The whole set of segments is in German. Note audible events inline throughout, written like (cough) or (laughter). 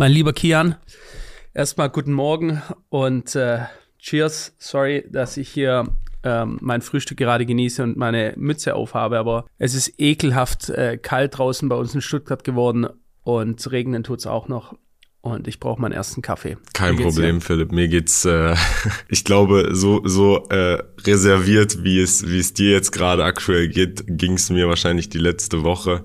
Mein lieber Kian, erstmal guten Morgen und äh, Cheers. Sorry, dass ich hier ähm, mein Frühstück gerade genieße und meine Mütze aufhabe, aber es ist ekelhaft äh, kalt draußen bei uns in Stuttgart geworden und regnen tut es auch noch. Und ich brauche meinen ersten Kaffee. Kein Problem, dir? Philipp. Mir geht's, äh, (laughs) ich glaube, so so äh, reserviert, wie es wie es dir jetzt gerade aktuell geht, ging es mir wahrscheinlich die letzte Woche.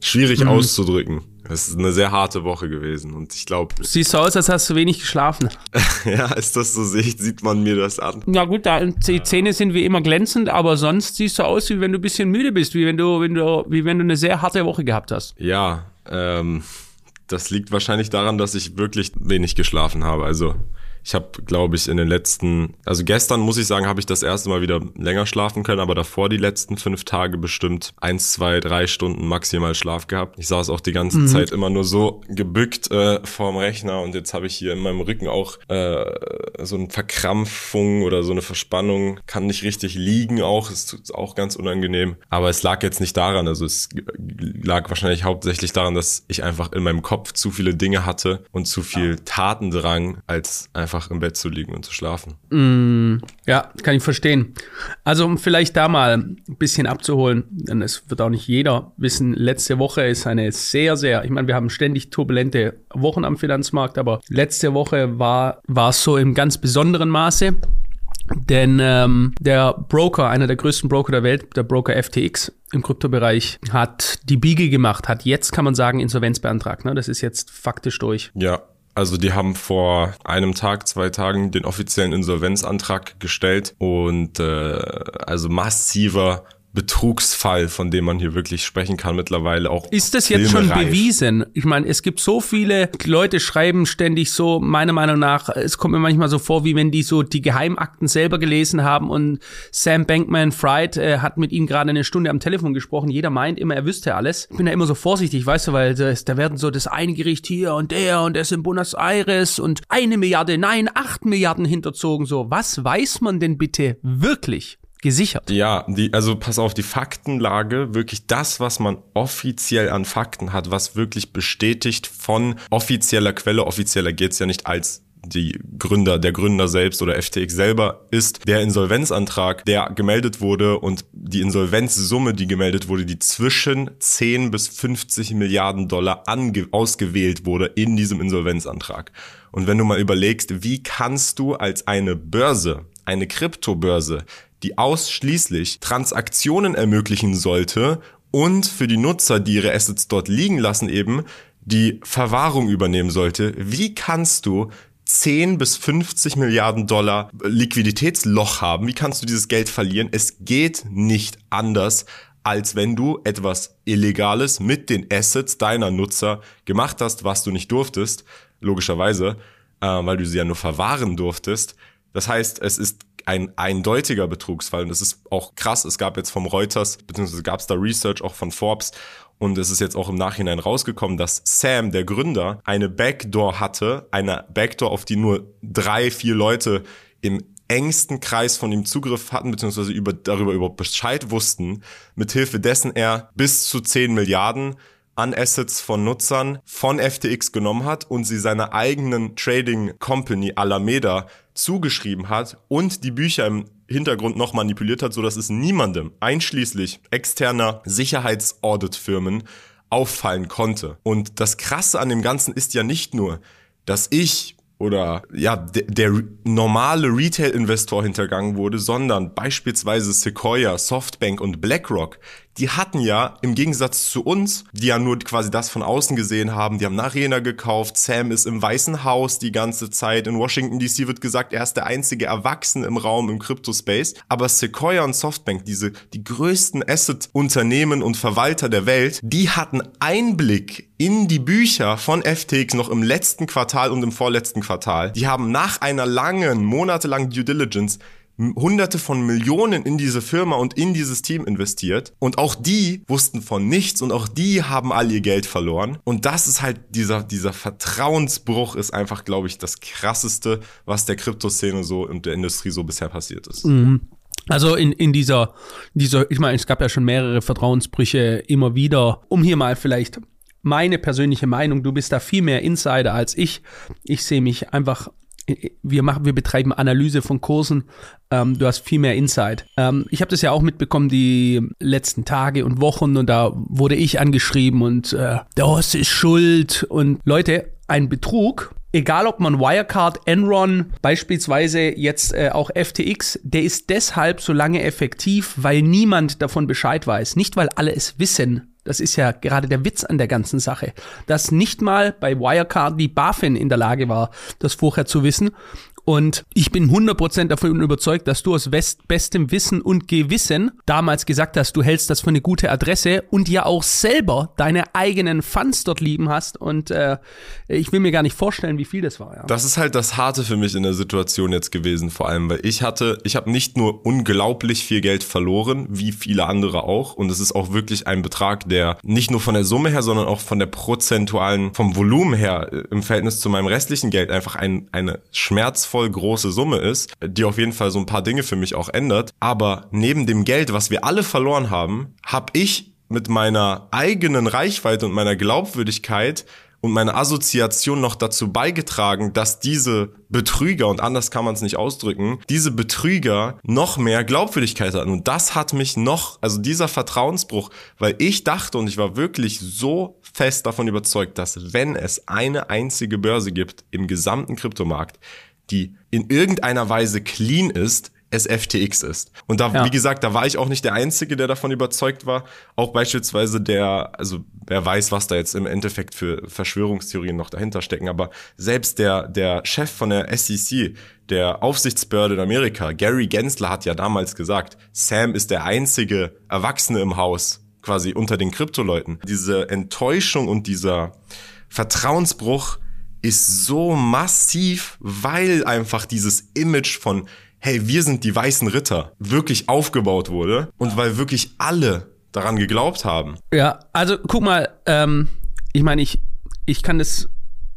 Schwierig mhm. auszudrücken. Es ist eine sehr harte Woche gewesen und ich glaube. Siehst du aus, als hast du wenig geschlafen. (laughs) ja, ist das so, sieht man mir das an. Ja gut, da, die Zähne sind wie immer glänzend, aber sonst siehst du aus, wie wenn du ein bisschen müde bist, wie wenn du, wenn du, wie wenn du eine sehr harte Woche gehabt hast. Ja, ähm, das liegt wahrscheinlich daran, dass ich wirklich wenig geschlafen habe. Also ich habe, glaube ich, in den letzten, also gestern muss ich sagen, habe ich das erste Mal wieder länger schlafen können, aber davor die letzten fünf Tage bestimmt eins, zwei, drei Stunden maximal Schlaf gehabt. Ich saß auch die ganze mhm. Zeit immer nur so gebückt äh, vorm Rechner und jetzt habe ich hier in meinem Rücken auch äh, so eine Verkrampfung oder so eine Verspannung, kann nicht richtig liegen auch, ist auch ganz unangenehm. Aber es lag jetzt nicht daran, also es lag wahrscheinlich hauptsächlich daran, dass ich einfach in meinem Kopf zu viele Dinge hatte und zu viel Tatendrang als einfach einfach im Bett zu liegen und zu schlafen. Mm, ja, kann ich verstehen. Also um vielleicht da mal ein bisschen abzuholen, denn es wird auch nicht jeder wissen, letzte Woche ist eine sehr, sehr, ich meine, wir haben ständig turbulente Wochen am Finanzmarkt, aber letzte Woche war, war es so im ganz besonderen Maße. Denn ähm, der Broker, einer der größten Broker der Welt, der Broker FTX im Kryptobereich, hat die Biege gemacht, hat jetzt, kann man sagen, Insolvenz beantragt. Ne? Das ist jetzt faktisch durch. Ja, also die haben vor einem Tag, zwei Tagen den offiziellen Insolvenzantrag gestellt und äh, also massiver Betrugsfall, von dem man hier wirklich sprechen kann mittlerweile auch. Ist das jetzt schon bewiesen? Ich meine, es gibt so viele Leute schreiben ständig so, meiner Meinung nach, es kommt mir manchmal so vor, wie wenn die so die Geheimakten selber gelesen haben und Sam Bankman Fried äh, hat mit ihnen gerade eine Stunde am Telefon gesprochen. Jeder meint immer, er wüsste alles. Ich bin da immer so vorsichtig, weißt du, weil das, da werden so das eine Gericht hier und der und der ist in Buenos Aires und eine Milliarde, nein, acht Milliarden hinterzogen. So, was weiß man denn bitte wirklich? Gesichert. Ja, die, also pass auf, die Faktenlage, wirklich das, was man offiziell an Fakten hat, was wirklich bestätigt von offizieller Quelle, offizieller geht's ja nicht als die Gründer, der Gründer selbst oder FTX selber ist der Insolvenzantrag, der gemeldet wurde und die Insolvenzsumme, die gemeldet wurde, die zwischen 10 bis 50 Milliarden Dollar ausgewählt wurde in diesem Insolvenzantrag. Und wenn du mal überlegst, wie kannst du als eine Börse, eine Kryptobörse, die ausschließlich Transaktionen ermöglichen sollte und für die Nutzer, die ihre Assets dort liegen lassen, eben die Verwahrung übernehmen sollte. Wie kannst du 10 bis 50 Milliarden Dollar Liquiditätsloch haben? Wie kannst du dieses Geld verlieren? Es geht nicht anders, als wenn du etwas Illegales mit den Assets deiner Nutzer gemacht hast, was du nicht durftest, logischerweise, äh, weil du sie ja nur verwahren durftest. Das heißt, es ist ein eindeutiger Betrugsfall. Und das ist auch krass. Es gab jetzt vom Reuters, beziehungsweise gab es da Research auch von Forbes. Und es ist jetzt auch im Nachhinein rausgekommen, dass Sam, der Gründer, eine Backdoor hatte, eine Backdoor, auf die nur drei, vier Leute im engsten Kreis von ihm Zugriff hatten, beziehungsweise über, darüber überhaupt Bescheid wussten, mithilfe dessen er bis zu 10 Milliarden an Assets von Nutzern von FTX genommen hat und sie seiner eigenen Trading Company Alameda zugeschrieben hat und die Bücher im Hintergrund noch manipuliert hat, so dass es niemandem, einschließlich externer Sicherheitsauditfirmen, auffallen konnte. Und das Krasse an dem Ganzen ist ja nicht nur, dass ich oder ja, der, der normale Retail-Investor hintergangen wurde, sondern beispielsweise Sequoia, Softbank und BlackRock, die hatten ja im Gegensatz zu uns, die ja nur quasi das von außen gesehen haben, die haben Arena gekauft, Sam ist im Weißen Haus die ganze Zeit, in Washington DC wird gesagt, er ist der einzige Erwachsene im Raum im Crypto-Space, aber Sequoia und Softbank, diese, die größten Asset-Unternehmen und Verwalter der Welt, die hatten Einblick in die Bücher von FTX noch im letzten Quartal und im vorletzten Quartal. Die haben nach einer langen, monatelangen Due Diligence Hunderte von Millionen in diese Firma und in dieses Team investiert. Und auch die wussten von nichts und auch die haben all ihr Geld verloren. Und das ist halt dieser, dieser Vertrauensbruch ist einfach, glaube ich, das krasseste, was der Kryptoszene so und der Industrie so bisher passiert ist. Mhm. Also in, in dieser, dieser, ich meine, es gab ja schon mehrere Vertrauensbrüche immer wieder, um hier mal vielleicht meine persönliche Meinung. Du bist da viel mehr Insider als ich. Ich sehe mich einfach wir machen, wir betreiben Analyse von Kursen. Ähm, du hast viel mehr Insight. Ähm, ich habe das ja auch mitbekommen die letzten Tage und Wochen und da wurde ich angeschrieben und äh, Host ist schuld und Leute, ein Betrug. Egal ob man Wirecard, Enron, beispielsweise jetzt äh, auch FTX, der ist deshalb so lange effektiv, weil niemand davon Bescheid weiß. Nicht, weil alle es wissen, das ist ja gerade der Witz an der ganzen Sache, dass nicht mal bei Wirecard die BaFin in der Lage war, das vorher zu wissen. Und ich bin 100% davon überzeugt, dass du aus bestem Wissen und Gewissen damals gesagt hast, du hältst das für eine gute Adresse und ja auch selber deine eigenen Funds dort lieben hast. Und äh, ich will mir gar nicht vorstellen, wie viel das war. Ja. Das ist halt das Harte für mich in der Situation jetzt gewesen, vor allem, weil ich hatte, ich habe nicht nur unglaublich viel Geld verloren, wie viele andere auch. Und es ist auch wirklich ein Betrag, der nicht nur von der Summe her, sondern auch von der prozentualen, vom Volumen her äh, im Verhältnis zu meinem restlichen Geld einfach ein, eine schmerzvolle voll große Summe ist, die auf jeden Fall so ein paar Dinge für mich auch ändert. Aber neben dem Geld, was wir alle verloren haben, habe ich mit meiner eigenen Reichweite und meiner Glaubwürdigkeit und meine Assoziation noch dazu beigetragen, dass diese Betrüger, und anders kann man es nicht ausdrücken, diese Betrüger noch mehr Glaubwürdigkeit hatten. Und das hat mich noch, also dieser Vertrauensbruch, weil ich dachte und ich war wirklich so fest davon überzeugt, dass wenn es eine einzige Börse gibt im gesamten Kryptomarkt, die in irgendeiner Weise clean ist, es FTX ist. Und da, ja. wie gesagt, da war ich auch nicht der Einzige, der davon überzeugt war. Auch beispielsweise der, also wer weiß, was da jetzt im Endeffekt für Verschwörungstheorien noch dahinter stecken, aber selbst der, der Chef von der SEC, der Aufsichtsbehörde in Amerika, Gary Gensler hat ja damals gesagt, Sam ist der einzige Erwachsene im Haus, quasi unter den Kryptoleuten. Diese Enttäuschung und dieser Vertrauensbruch, ist so massiv, weil einfach dieses Image von, hey, wir sind die weißen Ritter, wirklich aufgebaut wurde und weil wirklich alle daran geglaubt haben. Ja, also guck mal, ähm, ich meine, ich, ich kann das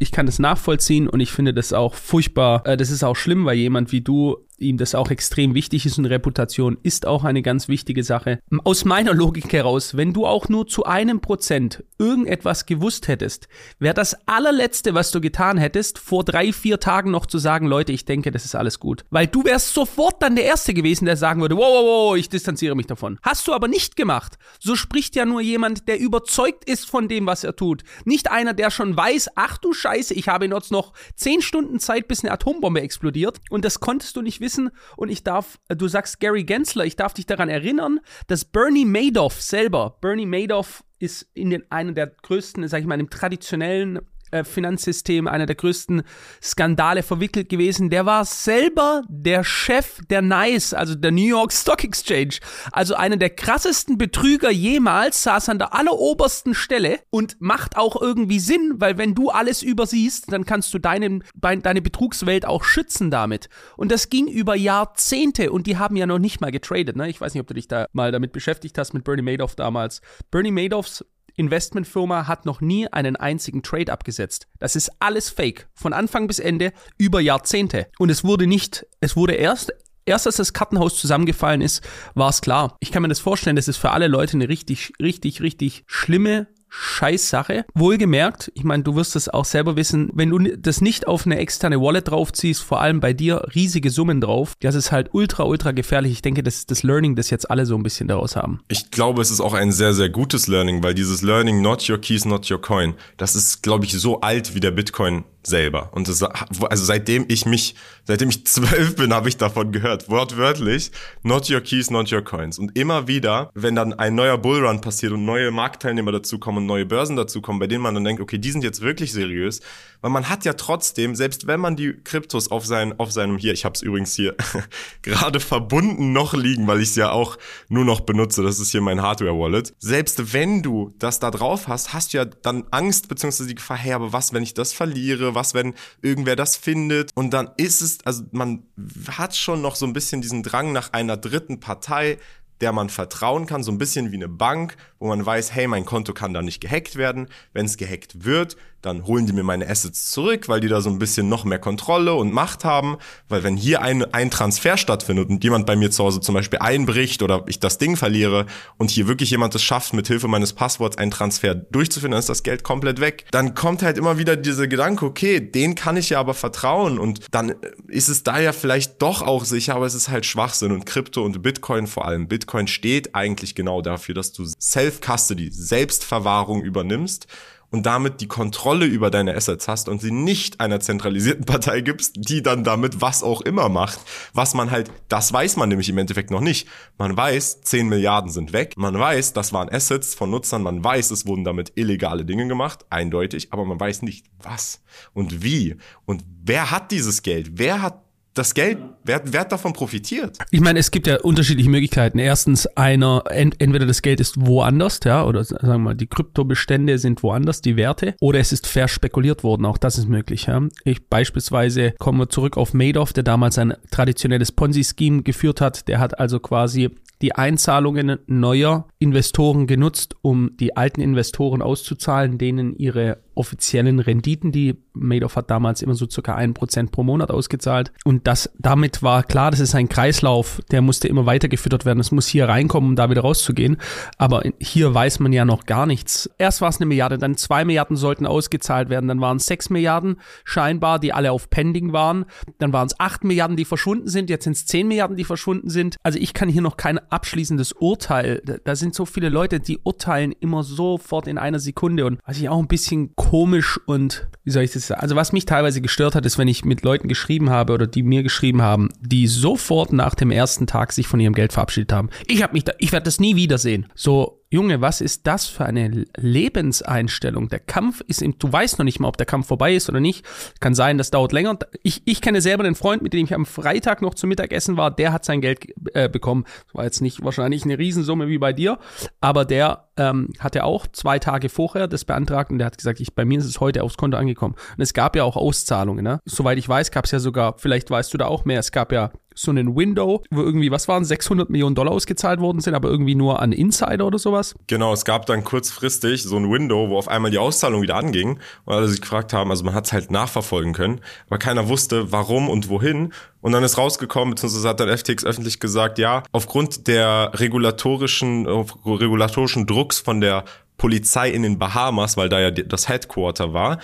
ich kann das nachvollziehen und ich finde das auch furchtbar. Äh, das ist auch schlimm, weil jemand wie du ihm das auch extrem wichtig ist und Reputation ist auch eine ganz wichtige Sache. Aus meiner Logik heraus, wenn du auch nur zu einem Prozent irgendetwas gewusst hättest, wäre das allerletzte, was du getan hättest, vor drei, vier Tagen noch zu sagen, Leute, ich denke, das ist alles gut. Weil du wärst sofort dann der Erste gewesen, der sagen würde, wow, wow, wow, ich distanziere mich davon. Hast du aber nicht gemacht. So spricht ja nur jemand, der überzeugt ist von dem, was er tut. Nicht einer, der schon weiß, ach du Scheiße, ich habe jetzt noch zehn Stunden Zeit, bis eine Atombombe explodiert und das konntest du nicht wissen wissen und ich darf, du sagst Gary Gensler, ich darf dich daran erinnern, dass Bernie Madoff selber, Bernie Madoff ist in den einer der größten, sag ich mal, im traditionellen äh, Finanzsystem, einer der größten Skandale verwickelt gewesen. Der war selber der Chef der NICE, also der New York Stock Exchange. Also einer der krassesten Betrüger jemals, saß an der allerobersten Stelle und macht auch irgendwie Sinn, weil wenn du alles übersiehst, dann kannst du deinen, deine Betrugswelt auch schützen damit. Und das ging über Jahrzehnte und die haben ja noch nicht mal getradet. Ne? Ich weiß nicht, ob du dich da mal damit beschäftigt hast mit Bernie Madoff damals. Bernie Madoffs Investmentfirma hat noch nie einen einzigen Trade abgesetzt. Das ist alles Fake. Von Anfang bis Ende über Jahrzehnte. Und es wurde nicht, es wurde erst Erst als das Kartenhaus zusammengefallen ist, war es klar. Ich kann mir das vorstellen, das ist für alle Leute eine richtig, richtig, richtig schlimme Scheißsache. Wohlgemerkt, ich meine, du wirst es auch selber wissen, wenn du das nicht auf eine externe Wallet draufziehst, vor allem bei dir riesige Summen drauf, das ist halt ultra, ultra gefährlich. Ich denke, das ist das Learning, das jetzt alle so ein bisschen daraus haben. Ich glaube, es ist auch ein sehr, sehr gutes Learning, weil dieses Learning, not your keys, not your coin, das ist, glaube ich, so alt wie der Bitcoin selber. Und das, also seitdem ich mich, seitdem ich (laughs) zwölf bin, habe ich davon gehört, wortwörtlich, not your keys, not your coins. Und immer wieder, wenn dann ein neuer Bullrun passiert und neue Marktteilnehmer dazukommen und neue Börsen dazukommen, bei denen man dann denkt, okay, die sind jetzt wirklich seriös, weil man hat ja trotzdem, selbst wenn man die Kryptos auf, sein, auf seinem, hier, ich habe es übrigens hier (laughs) gerade verbunden noch liegen, weil ich es ja auch nur noch benutze, das ist hier mein Hardware-Wallet. Selbst wenn du das da drauf hast, hast du ja dann Angst beziehungsweise die Gefahr, hey, aber was, wenn ich das verliere, was, wenn irgendwer das findet? Und dann ist es, also man hat schon noch so ein bisschen diesen Drang nach einer dritten Partei, der man vertrauen kann, so ein bisschen wie eine Bank, wo man weiß, hey, mein Konto kann da nicht gehackt werden. Wenn es gehackt wird, dann holen die mir meine Assets zurück, weil die da so ein bisschen noch mehr Kontrolle und Macht haben. Weil wenn hier ein, ein Transfer stattfindet und jemand bei mir zu Hause zum Beispiel einbricht oder ich das Ding verliere und hier wirklich jemand es schafft, mit Hilfe meines Passworts einen Transfer durchzuführen, dann ist das Geld komplett weg. Dann kommt halt immer wieder dieser Gedanke, okay, den kann ich ja aber vertrauen und dann ist es da ja vielleicht doch auch sicher, aber es ist halt Schwachsinn und Krypto und Bitcoin vor allem. Bitcoin steht eigentlich genau dafür, dass du Self-Custody, Selbstverwahrung übernimmst und damit die Kontrolle über deine Assets hast und sie nicht einer zentralisierten (laughs) Partei gibst, die dann damit was auch immer macht, was man halt, das weiß man nämlich im Endeffekt noch nicht. Man weiß, 10 Milliarden sind weg, man weiß, das waren Assets von Nutzern, man weiß, es wurden damit illegale Dinge gemacht, eindeutig, aber man weiß nicht was und wie. Und wer hat dieses Geld, wer hat das Geld, wer, wer hat davon profitiert? Ich meine, es gibt ja unterschiedliche Möglichkeiten. Erstens, einer, ent, entweder das Geld ist woanders, ja, oder sagen wir mal, die Kryptobestände sind woanders, die Werte, oder es ist verspekuliert worden, auch das ist möglich, ja. Ich beispielsweise kommen wir zurück auf Madoff, der damals ein traditionelles Ponzi-Scheme geführt hat. Der hat also quasi die Einzahlungen neuer Investoren genutzt, um die alten Investoren auszuzahlen, denen ihre offiziellen Renditen, die Madoff hat damals immer so circa ein Prozent pro Monat ausgezahlt. Und das, damit war klar, das ist ein Kreislauf, der musste immer weitergefüttert werden. Es muss hier reinkommen, um da wieder rauszugehen. Aber hier weiß man ja noch gar nichts. Erst war es eine Milliarde, dann zwei Milliarden sollten ausgezahlt werden, dann waren es sechs Milliarden scheinbar, die alle auf Pending waren. Dann waren es acht Milliarden, die verschwunden sind. Jetzt sind es zehn Milliarden, die verschwunden sind. Also ich kann hier noch kein abschließendes Urteil. Da sind so viele Leute, die urteilen immer sofort in einer Sekunde. Und was ich auch ein bisschen komisch und, wie soll ich das sagen? Also was mich teilweise gestört hat, ist, wenn ich mit Leuten geschrieben habe oder die mir geschrieben haben, die sofort nach dem ersten Tag sich von ihrem Geld verabschiedet haben. Ich habe mich da, ich werde das nie wiedersehen. So, Junge, was ist das für eine Lebenseinstellung? Der Kampf ist im, du weißt noch nicht mal, ob der Kampf vorbei ist oder nicht. Kann sein, das dauert länger. Ich, ich kenne selber einen Freund, mit dem ich am Freitag noch zum Mittagessen war, der hat sein Geld äh, bekommen. Das war jetzt nicht wahrscheinlich eine Riesensumme wie bei dir, aber der ähm, hat er auch zwei Tage vorher das beantragt und der hat gesagt, ich, bei mir ist es heute aufs Konto angekommen. Und es gab ja auch Auszahlungen, ne? Soweit ich weiß, gab es ja sogar, vielleicht weißt du da auch mehr, es gab ja so einen Window, wo irgendwie, was waren, 600 Millionen Dollar ausgezahlt worden sind, aber irgendwie nur an Insider oder sowas? Genau, es gab dann kurzfristig so ein Window, wo auf einmal die Auszahlung wieder anging und alle sich gefragt haben, also man hat es halt nachverfolgen können, aber keiner wusste, warum und wohin. Und dann ist rausgekommen, beziehungsweise hat dann FTX öffentlich gesagt, ja, aufgrund der regulatorischen, regulatorischen Drucks von der Polizei in den Bahamas, weil da ja das Headquarter war,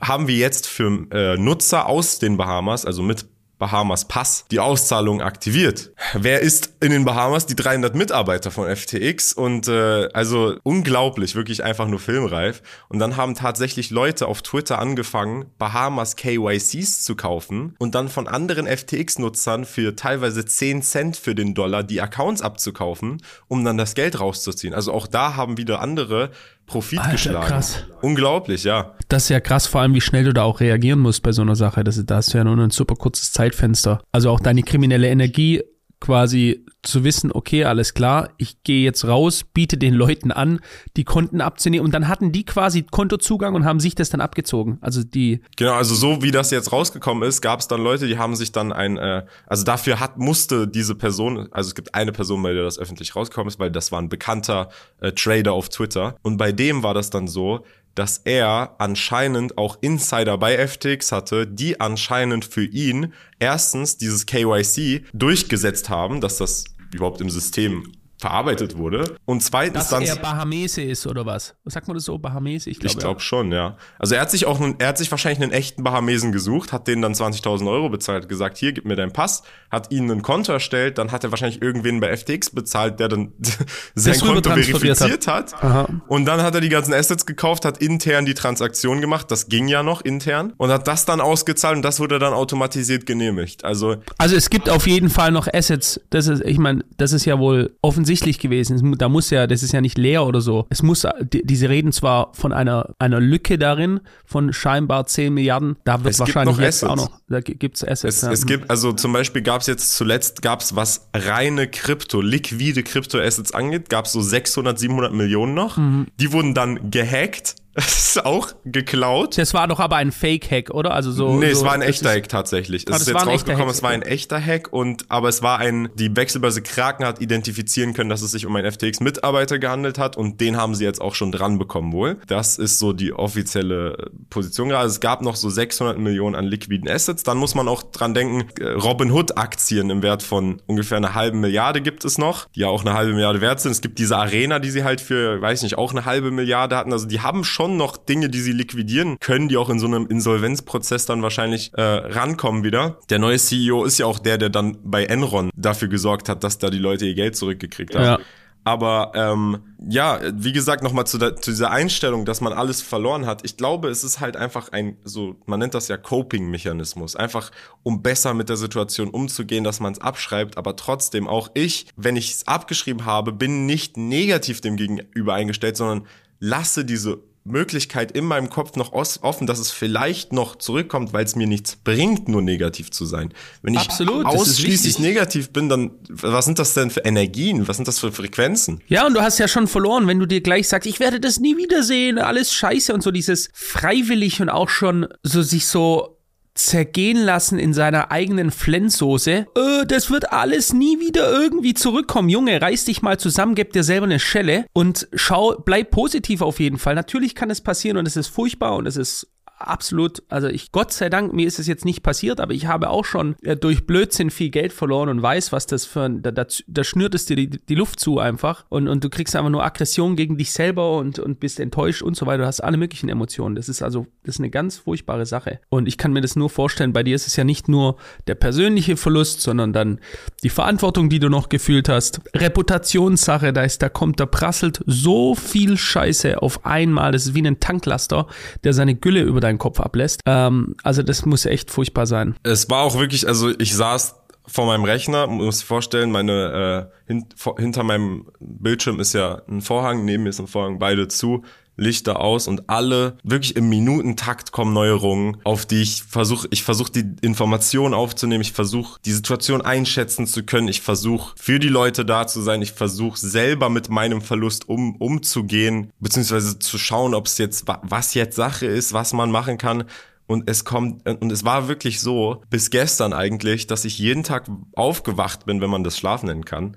haben wir jetzt für äh, Nutzer aus den Bahamas, also mit Bahamas Pass die Auszahlung aktiviert. Wer ist in den Bahamas? Die 300 Mitarbeiter von FTX und äh, also unglaublich, wirklich einfach nur filmreif. Und dann haben tatsächlich Leute auf Twitter angefangen, Bahamas KYCs zu kaufen und dann von anderen FTX-Nutzern für teilweise 10 Cent für den Dollar die Accounts abzukaufen, um dann das Geld rauszuziehen. Also auch da haben wieder andere Profit Alter, geschlagen. Krass. Unglaublich, ja. Das ist ja krass, vor allem wie schnell du da auch reagieren musst bei so einer Sache. Das, da hast du ja nur ein super kurzes Zeitfenster. Also auch deine kriminelle Energie quasi zu wissen, okay, alles klar, ich gehe jetzt raus, biete den Leuten an, die Konten abzunehmen und dann hatten die quasi Kontozugang und haben sich das dann abgezogen. Also die. Genau, also so wie das jetzt rausgekommen ist, gab es dann Leute, die haben sich dann ein, äh, also dafür hat musste diese Person, also es gibt eine Person, bei der das öffentlich rausgekommen ist, weil das war ein bekannter äh, Trader auf Twitter und bei dem war das dann so, dass er anscheinend auch Insider bei FTX hatte, die anscheinend für ihn erstens dieses KYC durchgesetzt haben, dass das überhaupt im System verarbeitet wurde. Und zweitens Dass er Bahamese ist oder was? Sagt man das so? Bahamese? Ich glaube ich glaub ja. schon, ja. Also er hat sich auch, er hat sich wahrscheinlich einen echten Bahamesen gesucht, hat denen dann 20.000 Euro bezahlt, gesagt, hier, gib mir deinen Pass, hat ihnen ein Konto erstellt, dann hat er wahrscheinlich irgendwen bei FTX bezahlt, der dann (laughs) sein Konto verifiziert hat. hat. Und dann hat er die ganzen Assets gekauft, hat intern die Transaktion gemacht, das ging ja noch intern, und hat das dann ausgezahlt und das wurde dann automatisiert genehmigt. Also, also es gibt auf jeden Fall noch Assets, das ist, ich meine, das ist ja wohl offensichtlich offensichtlich gewesen. Da muss ja, das ist ja nicht leer oder so. Es muss, die, diese reden zwar von einer, einer Lücke darin, von scheinbar 10 Milliarden. Da wird es wahrscheinlich jetzt Assets. auch noch, da gibt es Assets. Es, ja. es gibt, also zum Beispiel gab es jetzt zuletzt, gab es was reine Krypto, liquide Krypto-Assets angeht, gab es so 600, 700 Millionen noch. Mhm. Die wurden dann gehackt Das ist auch geklaut. Das war doch aber ein Fake-Hack, oder? Also so. Nee, so, es war ein echter Hack tatsächlich. Es Ah, ist jetzt rausgekommen, es war ein echter Hack und aber es war ein, die Wechselbörse Kraken hat identifizieren können, dass es sich um einen FTX-Mitarbeiter gehandelt hat und den haben sie jetzt auch schon dran bekommen wohl. Das ist so die offizielle Position gerade. Es gab noch so 600 Millionen an liquiden Assets. Dann muss man auch dran denken, äh, Robinhood-Aktien im Wert von ungefähr einer halben Milliarde gibt es noch, die ja auch eine halbe Milliarde wert sind. Es gibt diese Arena, die sie halt für, weiß nicht, auch eine halbe Milliarde hatten. Also die haben schon noch Dinge, die sie liquidieren können, die auch in so einem Insolvenzprozess dann wahrscheinlich äh, rankommen wieder. Der neue CEO ist ja auch der, der dann bei Enron dafür gesorgt hat, dass da die Leute ihr Geld zurückgekriegt haben. Ja. Aber ähm, ja, wie gesagt, nochmal zu, der- zu dieser Einstellung, dass man alles verloren hat. Ich glaube, es ist halt einfach ein, so, man nennt das ja Coping-Mechanismus. Einfach, um besser mit der Situation umzugehen, dass man es abschreibt. Aber trotzdem, auch ich, wenn ich es abgeschrieben habe, bin nicht negativ dem Gegenüber eingestellt, sondern lasse diese Möglichkeit in meinem Kopf noch offen, dass es vielleicht noch zurückkommt, weil es mir nichts bringt, nur negativ zu sein. Wenn ich Absolut, ausschließlich negativ bin, dann was sind das denn für Energien? Was sind das für Frequenzen? Ja, und du hast ja schon verloren, wenn du dir gleich sagst, ich werde das nie wiedersehen, alles scheiße und so dieses freiwillig und auch schon so sich so zergehen lassen in seiner eigenen Flenssoße. Äh, das wird alles nie wieder irgendwie zurückkommen. Junge, reiß dich mal zusammen, gib dir selber eine Schelle und schau, bleib positiv auf jeden Fall. Natürlich kann es passieren und es ist furchtbar und es ist absolut, also ich, Gott sei Dank, mir ist es jetzt nicht passiert, aber ich habe auch schon äh, durch Blödsinn viel Geld verloren und weiß, was das für ein, da, da, da schnürt es dir die, die Luft zu einfach und, und du kriegst einfach nur Aggression gegen dich selber und, und bist enttäuscht und so weiter. Du hast alle möglichen Emotionen. Das ist also, das ist eine ganz furchtbare Sache. Und ich kann mir das nur vorstellen, bei dir ist es ja nicht nur der persönliche Verlust, sondern dann die Verantwortung, die du noch gefühlt hast. Reputationssache, da ist, da kommt, da prasselt so viel Scheiße auf einmal. Das ist wie ein Tanklaster, der seine Gülle über deinen Kopf ablässt. Ähm, also das muss echt furchtbar sein. Es war auch wirklich, also ich saß vor meinem Rechner, muss ich vorstellen, meine äh, hin, vor, hinter meinem Bildschirm ist ja ein Vorhang, neben mir ist ein Vorhang, beide zu, Lichter aus und alle wirklich im Minutentakt kommen Neuerungen, auf die ich versuche, ich versuche die Informationen aufzunehmen, ich versuche die Situation einschätzen zu können, ich versuche für die Leute da zu sein, ich versuche selber mit meinem Verlust um, umzugehen, beziehungsweise zu schauen, ob es jetzt wa- was jetzt Sache ist, was man machen kann. Und es kommt, und es war wirklich so, bis gestern eigentlich, dass ich jeden Tag aufgewacht bin, wenn man das Schlafen nennen kann.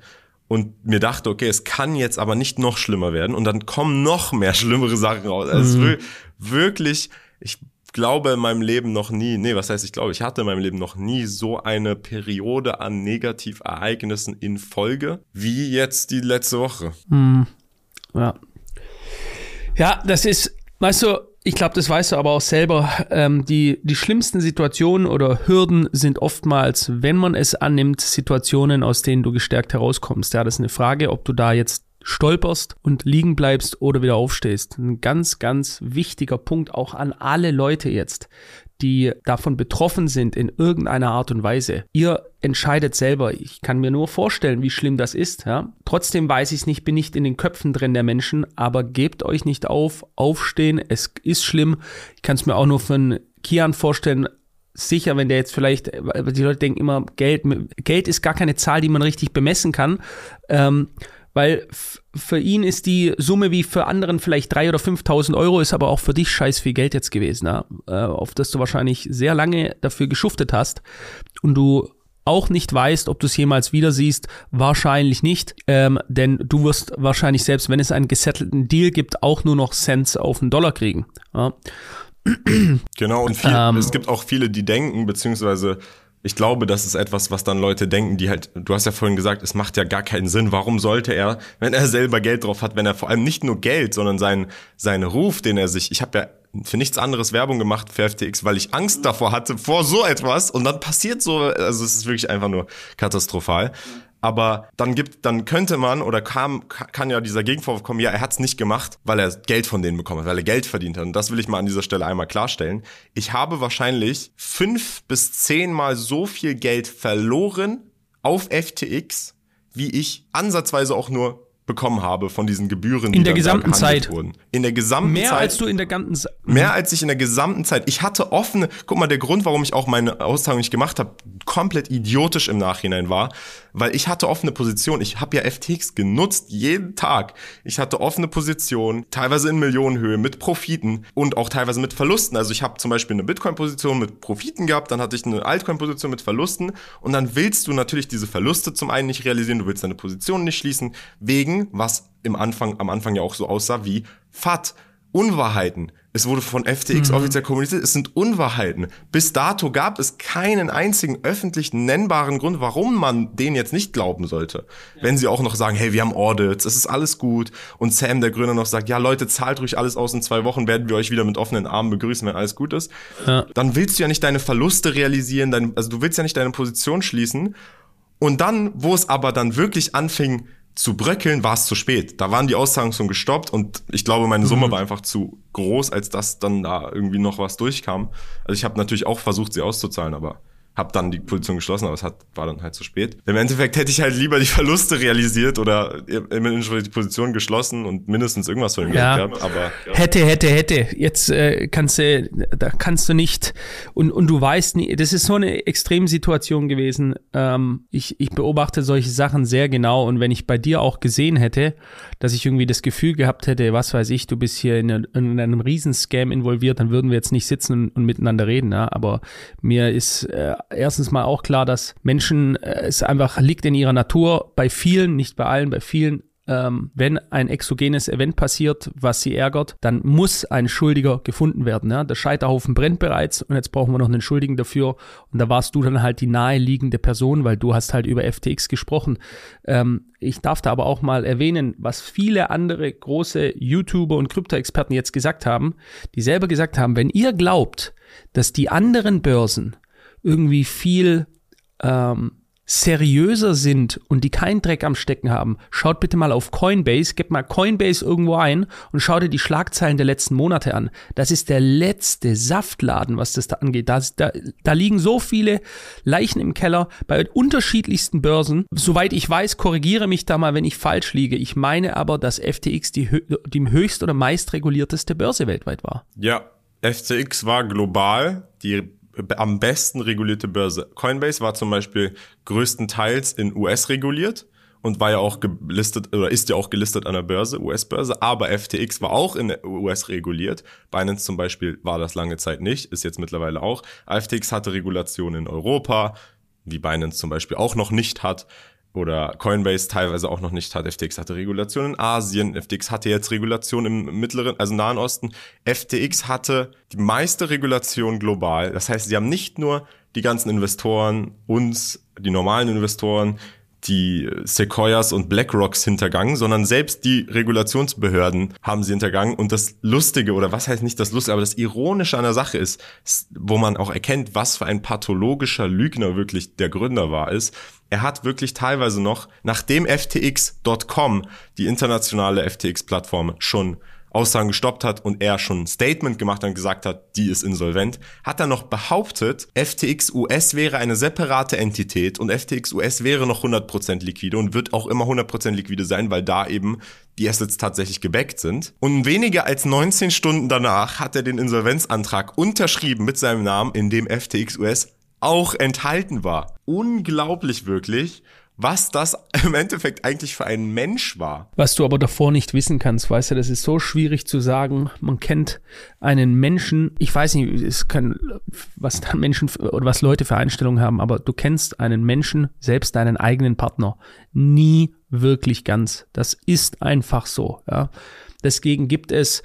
Und mir dachte, okay, es kann jetzt aber nicht noch schlimmer werden. Und dann kommen noch mehr (laughs) schlimmere Sachen raus. Also wir- wirklich, ich glaube in meinem Leben noch nie, nee, was heißt ich glaube, ich hatte in meinem Leben noch nie so eine Periode an Negativereignissen in Folge, wie jetzt die letzte Woche. Ja. Ja, das ist, weißt du, ich glaube, das weißt du aber auch selber, ähm, die, die schlimmsten Situationen oder Hürden sind oftmals, wenn man es annimmt, Situationen, aus denen du gestärkt herauskommst. Ja, das ist eine Frage, ob du da jetzt stolperst und liegen bleibst oder wieder aufstehst. Ein ganz, ganz wichtiger Punkt auch an alle Leute jetzt, die davon betroffen sind in irgendeiner Art und Weise. Ihr entscheidet selber. Ich kann mir nur vorstellen, wie schlimm das ist. Ja? Trotzdem weiß ich es nicht, bin nicht in den Köpfen drin der Menschen, aber gebt euch nicht auf, aufstehen. Es ist schlimm. Ich kann es mir auch nur einen Kian vorstellen, sicher, wenn der jetzt vielleicht, weil die Leute denken immer, Geld, Geld ist gar keine Zahl, die man richtig bemessen kann. Ähm, weil für ihn ist die Summe wie für anderen vielleicht drei oder 5.000 Euro, ist aber auch für dich scheiß viel Geld jetzt gewesen, ja? äh, auf das du wahrscheinlich sehr lange dafür geschuftet hast und du auch nicht weißt, ob du es jemals wieder siehst, wahrscheinlich nicht, ähm, denn du wirst wahrscheinlich selbst, wenn es einen gesettelten Deal gibt, auch nur noch Cents auf den Dollar kriegen. Ja? Genau, und viel, Ähm. es gibt auch viele, die denken, beziehungsweise ich glaube, das ist etwas, was dann Leute denken, die halt, du hast ja vorhin gesagt, es macht ja gar keinen Sinn. Warum sollte er, wenn er selber Geld drauf hat, wenn er vor allem nicht nur Geld, sondern seinen, seinen Ruf, den er sich, ich habe ja für nichts anderes Werbung gemacht für FTX, weil ich Angst davor hatte, vor so etwas und dann passiert so, also es ist wirklich einfach nur katastrophal. Aber dann gibt, dann könnte man oder kam, ka- kann ja dieser Gegenvorwurf kommen, ja, er hat es nicht gemacht, weil er Geld von denen bekommen hat, weil er Geld verdient hat. Und das will ich mal an dieser Stelle einmal klarstellen. Ich habe wahrscheinlich fünf bis zehnmal so viel Geld verloren auf FTX, wie ich ansatzweise auch nur bekommen habe von diesen Gebühren, die in der gesamten Zeit wurden. In der gesamten mehr Zeit. als du in der ganzen Sa mehr als ich in der gesamten Zeit. Ich hatte offene. Guck mal, der Grund, warum ich auch meine Auszahlung nicht gemacht habe, komplett idiotisch im Nachhinein war, weil ich hatte offene Position. Ich habe ja FTX genutzt jeden Tag. Ich hatte offene Position, teilweise in Millionenhöhe mit Profiten und auch teilweise mit Verlusten. Also ich habe zum Beispiel eine Bitcoin-Position mit Profiten gehabt, dann hatte ich eine Altcoin-Position mit Verlusten und dann willst du natürlich diese Verluste zum einen nicht realisieren, du willst deine Position nicht schließen, wegen, was im Anfang, am Anfang ja auch so aussah wie FAT. Unwahrheiten. Es wurde von FTX mhm. offiziell kommuniziert, es sind Unwahrheiten. Bis dato gab es keinen einzigen öffentlich nennbaren Grund, warum man denen jetzt nicht glauben sollte. Ja. Wenn sie auch noch sagen, hey, wir haben Audits, es ist alles gut. Und Sam, der Gründer, noch sagt, ja Leute, zahlt ruhig alles aus, in zwei Wochen werden wir euch wieder mit offenen Armen begrüßen, wenn alles gut ist. Ja. Dann willst du ja nicht deine Verluste realisieren, dein, also du willst ja nicht deine Position schließen. Und dann, wo es aber dann wirklich anfing, zu bröckeln, war es zu spät. Da waren die Auszahlungen schon gestoppt und ich glaube, meine Summe mhm. war einfach zu groß, als dass dann da irgendwie noch was durchkam. Also ich habe natürlich auch versucht, sie auszuzahlen, aber habe dann die Position geschlossen, aber es hat, war dann halt zu spät. Im Endeffekt hätte ich halt lieber die Verluste realisiert oder im die Position geschlossen und mindestens irgendwas von dem ja. Gehabt. Aber ja. hätte, hätte, hätte. Jetzt äh, kannst du, da kannst du nicht und und du weißt nie. Das ist so eine Extremsituation gewesen. Ähm, ich ich beobachte solche Sachen sehr genau und wenn ich bei dir auch gesehen hätte, dass ich irgendwie das Gefühl gehabt hätte, was weiß ich, du bist hier in, in einem Riesenscam involviert, dann würden wir jetzt nicht sitzen und, und miteinander reden. Ja? Aber mir ist äh, erstens mal auch klar, dass Menschen, äh, es einfach liegt in ihrer Natur, bei vielen, nicht bei allen, bei vielen, ähm, wenn ein exogenes Event passiert, was sie ärgert, dann muss ein Schuldiger gefunden werden. Ja? Der Scheiterhaufen brennt bereits und jetzt brauchen wir noch einen Schuldigen dafür. Und da warst du dann halt die naheliegende Person, weil du hast halt über FTX gesprochen. Ähm, ich darf da aber auch mal erwähnen, was viele andere große YouTuber und Krypto-Experten jetzt gesagt haben, die selber gesagt haben, wenn ihr glaubt, dass die anderen Börsen irgendwie viel ähm, seriöser sind und die keinen Dreck am Stecken haben, schaut bitte mal auf Coinbase, gebt mal Coinbase irgendwo ein und schaut dir die Schlagzeilen der letzten Monate an. Das ist der letzte Saftladen, was das da angeht. Da, da, da liegen so viele Leichen im Keller bei unterschiedlichsten Börsen. Soweit ich weiß, korrigiere mich da mal, wenn ich falsch liege. Ich meine aber, dass FTX die, die höchst oder meist regulierteste Börse weltweit war. Ja, FTX war global die am besten regulierte Börse. Coinbase war zum Beispiel größtenteils in US reguliert und war ja auch gelistet oder ist ja auch gelistet an der Börse, US-Börse, aber FTX war auch in US reguliert. Binance zum Beispiel war das lange Zeit nicht, ist jetzt mittlerweile auch. FTX hatte Regulationen in Europa, wie Binance zum Beispiel auch noch nicht hat oder Coinbase teilweise auch noch nicht hat. FTX hatte Regulation in Asien, FTX hatte jetzt Regulation im mittleren, also Nahen Osten. FTX hatte die meiste Regulation global. Das heißt, sie haben nicht nur die ganzen Investoren, uns, die normalen Investoren, die Sequoias und BlackRocks hintergangen, sondern selbst die Regulationsbehörden haben sie hintergangen. Und das Lustige, oder was heißt nicht das Lustige, aber das Ironische an der Sache ist, wo man auch erkennt, was für ein pathologischer Lügner wirklich der Gründer war, ist, er hat wirklich teilweise noch, nachdem FTX.com, die internationale FTX-Plattform, schon Aussagen gestoppt hat und er schon ein Statement gemacht und gesagt hat, die ist insolvent, hat er noch behauptet, FTX US wäre eine separate Entität und FTX US wäre noch 100% liquide und wird auch immer 100% liquide sein, weil da eben die Assets tatsächlich gebackt sind. Und weniger als 19 Stunden danach hat er den Insolvenzantrag unterschrieben mit seinem Namen, in dem FTX US auch enthalten war. Unglaublich wirklich was das (laughs) im Endeffekt eigentlich für ein Mensch war. Was du aber davor nicht wissen kannst, weißt du, das ist so schwierig zu sagen. Man kennt einen Menschen, ich weiß nicht, es kann, was dann Menschen oder was Leute für Einstellungen haben, aber du kennst einen Menschen, selbst deinen eigenen Partner, nie wirklich ganz. Das ist einfach so, ja. Deswegen gibt es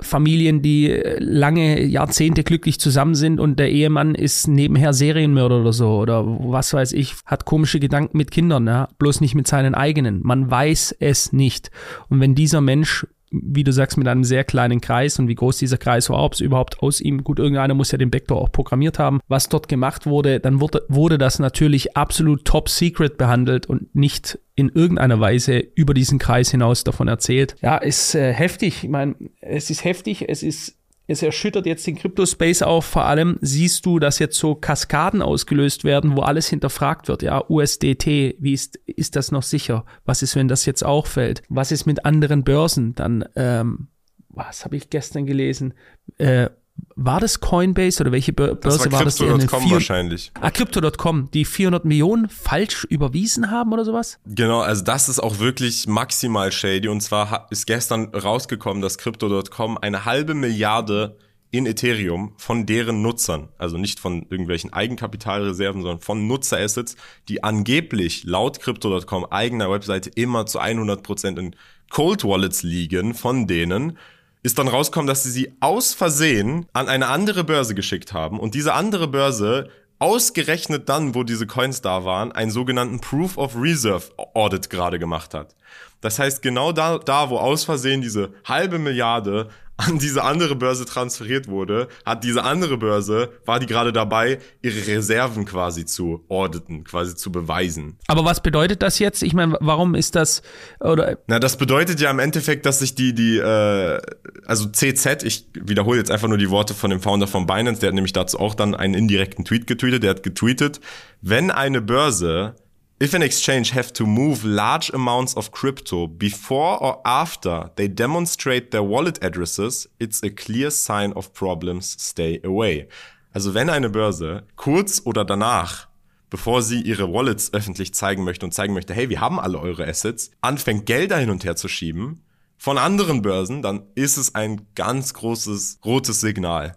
Familien, die lange Jahrzehnte glücklich zusammen sind und der Ehemann ist nebenher Serienmörder oder so oder was weiß ich, hat komische Gedanken mit Kindern, ja, bloß nicht mit seinen eigenen. Man weiß es nicht. Und wenn dieser Mensch wie du sagst, mit einem sehr kleinen Kreis und wie groß dieser Kreis war, ob es überhaupt aus ihm, gut, irgendeiner muss ja den Backdoor auch programmiert haben, was dort gemacht wurde, dann wurde, wurde das natürlich absolut top secret behandelt und nicht in irgendeiner Weise über diesen Kreis hinaus davon erzählt. Ja, ist äh, heftig. Ich meine, es ist heftig, es ist es erschüttert jetzt den Crypto-Space auch. Vor allem siehst du, dass jetzt so Kaskaden ausgelöst werden, wo alles hinterfragt wird. Ja, USDT, wie ist, ist das noch sicher? Was ist, wenn das jetzt auch fällt? Was ist mit anderen Börsen? Dann, ähm, was habe ich gestern gelesen? Äh, war das Coinbase oder welche Börse das war, war das? Crypto.com wahrscheinlich. Ah, Crypto.com, die 400 Millionen falsch überwiesen haben oder sowas? Genau, also das ist auch wirklich maximal shady. Und zwar ist gestern rausgekommen, dass Crypto.com eine halbe Milliarde in Ethereum von deren Nutzern, also nicht von irgendwelchen Eigenkapitalreserven, sondern von Nutzerassets, die angeblich laut Crypto.com eigener Webseite immer zu 100% in Cold Wallets liegen von denen ist dann rausgekommen, dass sie sie aus Versehen an eine andere Börse geschickt haben und diese andere Börse ausgerechnet dann, wo diese Coins da waren, einen sogenannten Proof of Reserve Audit gerade gemacht hat. Das heißt, genau da, da, wo aus Versehen diese halbe Milliarde an diese andere Börse transferiert wurde, hat diese andere Börse, war die gerade dabei, ihre Reserven quasi zu auditen, quasi zu beweisen. Aber was bedeutet das jetzt? Ich meine, warum ist das oder? Na, das bedeutet ja im Endeffekt, dass sich die die äh, also CZ, ich wiederhole jetzt einfach nur die Worte von dem Founder von Binance, der hat nämlich dazu auch dann einen indirekten Tweet getweetet, der hat getweetet, wenn eine Börse If an exchange have to move large amounts of crypto before or after they demonstrate their wallet addresses, it's a clear sign of problems. Stay away. Also wenn eine Börse kurz oder danach, bevor sie ihre Wallets öffentlich zeigen möchte und zeigen möchte, hey, wir haben alle eure Assets, anfängt Gelder hin und her zu schieben von anderen Börsen, dann ist es ein ganz großes rotes Signal.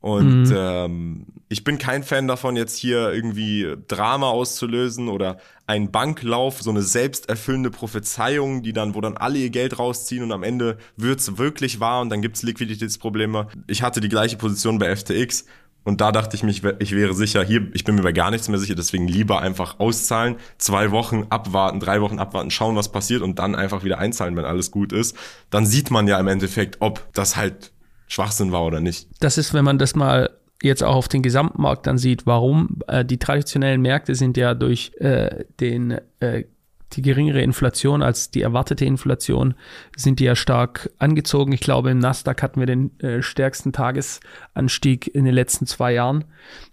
Und mhm. ähm, ich bin kein Fan davon, jetzt hier irgendwie Drama auszulösen oder einen Banklauf, so eine selbsterfüllende Prophezeiung, die dann, wo dann alle ihr Geld rausziehen und am Ende wird's wirklich wahr und dann gibt's Liquiditätsprobleme. Ich hatte die gleiche Position bei FTX und da dachte ich mich, ich wäre sicher, hier, ich bin mir bei gar nichts mehr sicher, deswegen lieber einfach auszahlen, zwei Wochen abwarten, drei Wochen abwarten, schauen, was passiert und dann einfach wieder einzahlen, wenn alles gut ist. Dann sieht man ja im Endeffekt, ob das halt Schwachsinn war oder nicht. Das ist, wenn man das mal jetzt auch auf den Gesamtmarkt dann sieht, warum äh, die traditionellen Märkte sind ja durch äh, den äh, die geringere Inflation als die erwartete Inflation sind die ja stark angezogen. Ich glaube, im Nasdaq hatten wir den äh, stärksten Tagesanstieg in den letzten zwei Jahren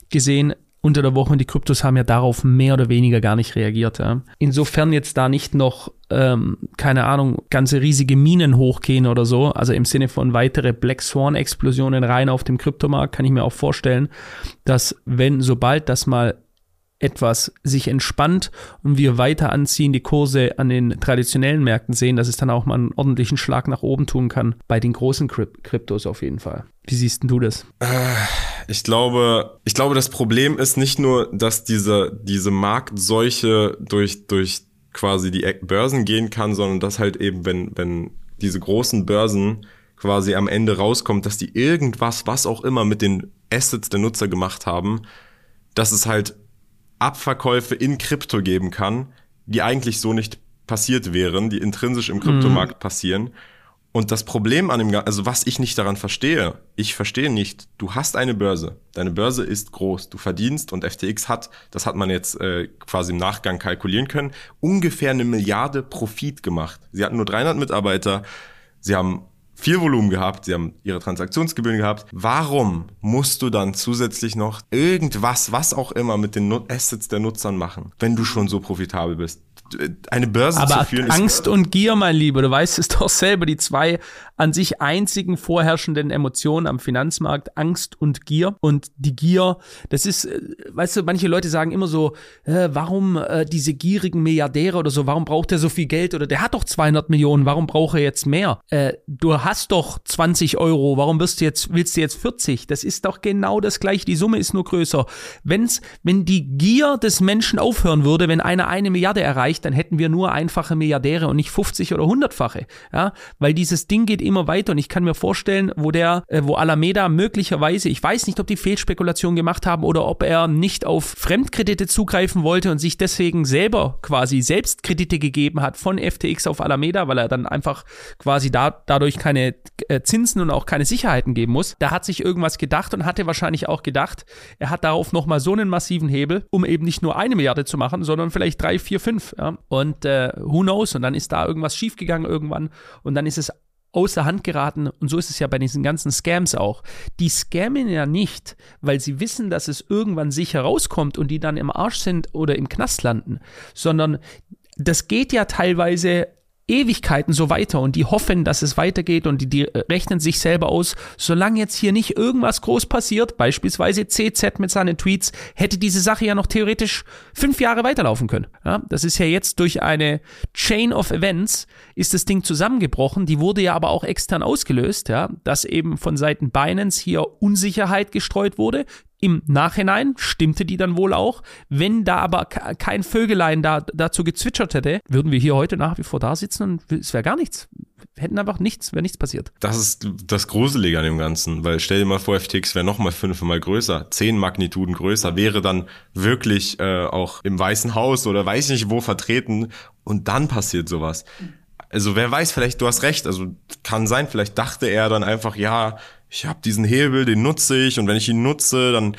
gesehen unter der Woche und die Kryptos haben ja darauf mehr oder weniger gar nicht reagiert. Ja. Insofern jetzt da nicht noch, ähm, keine Ahnung, ganze riesige Minen hochgehen oder so, also im Sinne von weitere Black Swan-Explosionen rein auf dem Kryptomarkt, kann ich mir auch vorstellen, dass wenn, sobald das mal etwas sich entspannt und wir weiter anziehen, die Kurse an den traditionellen Märkten sehen, dass es dann auch mal einen ordentlichen Schlag nach oben tun kann. Bei den großen Kryptos auf jeden Fall. Wie siehst du das? Äh, ich glaube, ich glaube, das Problem ist nicht nur, dass diese, diese Marktseuche durch, durch quasi die Börsen gehen kann, sondern dass halt eben, wenn, wenn diese großen Börsen quasi am Ende rauskommt, dass die irgendwas, was auch immer mit den Assets der Nutzer gemacht haben, dass es halt Abverkäufe in Krypto geben kann, die eigentlich so nicht passiert wären, die intrinsisch im Kryptomarkt mhm. passieren. Und das Problem an dem, also was ich nicht daran verstehe, ich verstehe nicht, du hast eine Börse, deine Börse ist groß, du verdienst und FTX hat, das hat man jetzt äh, quasi im Nachgang kalkulieren können, ungefähr eine Milliarde Profit gemacht. Sie hatten nur 300 Mitarbeiter, sie haben viel Volumen gehabt, sie haben ihre Transaktionsgebühren gehabt. Warum musst du dann zusätzlich noch irgendwas, was auch immer mit den Assets der Nutzern machen, wenn du schon so profitabel bist? eine Börse Aber zu führen. Angst und Gier, mein Lieber, du weißt es doch selber, die zwei an sich einzigen vorherrschenden Emotionen am Finanzmarkt, Angst und Gier. Und die Gier, das ist, äh, weißt du, manche Leute sagen immer so, äh, warum äh, diese gierigen Milliardäre oder so, warum braucht er so viel Geld oder der hat doch 200 Millionen, warum braucht er jetzt mehr? Äh, du hast doch 20 Euro, warum wirst du jetzt, willst du jetzt 40? Das ist doch genau das gleiche, die Summe ist nur größer. Wenn's, wenn die Gier des Menschen aufhören würde, wenn einer eine Milliarde erreicht, dann hätten wir nur einfache Milliardäre und nicht 50 oder 100-fache. Ja, weil dieses Ding geht immer weiter und ich kann mir vorstellen, wo der, äh, wo Alameda möglicherweise, ich weiß nicht, ob die Fehlspekulation gemacht haben oder ob er nicht auf Fremdkredite zugreifen wollte und sich deswegen selber quasi Selbstkredite gegeben hat von FTX auf Alameda, weil er dann einfach quasi da, dadurch keine äh, Zinsen und auch keine Sicherheiten geben muss. Da hat sich irgendwas gedacht und hatte wahrscheinlich auch gedacht, er hat darauf nochmal so einen massiven Hebel, um eben nicht nur eine Milliarde zu machen, sondern vielleicht drei, vier, fünf. Ja? Und äh, who knows? Und dann ist da irgendwas schiefgegangen irgendwann und dann ist es außer Hand geraten. Und so ist es ja bei diesen ganzen Scams auch. Die scammen ja nicht, weil sie wissen, dass es irgendwann sicher rauskommt und die dann im Arsch sind oder im Knast landen, sondern das geht ja teilweise Ewigkeiten so weiter und die hoffen, dass es weitergeht und die, die rechnen sich selber aus, solange jetzt hier nicht irgendwas groß passiert, beispielsweise CZ mit seinen Tweets, hätte diese Sache ja noch theoretisch fünf Jahre weiterlaufen können. Ja, das ist ja jetzt durch eine Chain of Events ist das Ding zusammengebrochen, die wurde ja aber auch extern ausgelöst, ja, dass eben von Seiten Binance hier Unsicherheit gestreut wurde, im Nachhinein stimmte die dann wohl auch. Wenn da aber kein Vögelein da, dazu gezwitschert hätte, würden wir hier heute nach wie vor da sitzen und es wäre gar nichts. Wir hätten einfach nichts, wäre nichts passiert. Das ist das Gruselige an dem Ganzen, weil stell dir mal vor, FTX wäre nochmal fünfmal größer, zehn Magnituden größer, wäre dann wirklich äh, auch im Weißen Haus oder weiß nicht wo vertreten und dann passiert sowas. Also wer weiß, vielleicht du hast recht, also kann sein, vielleicht dachte er dann einfach, ja, ich habe diesen Hebel, den nutze ich und wenn ich ihn nutze, dann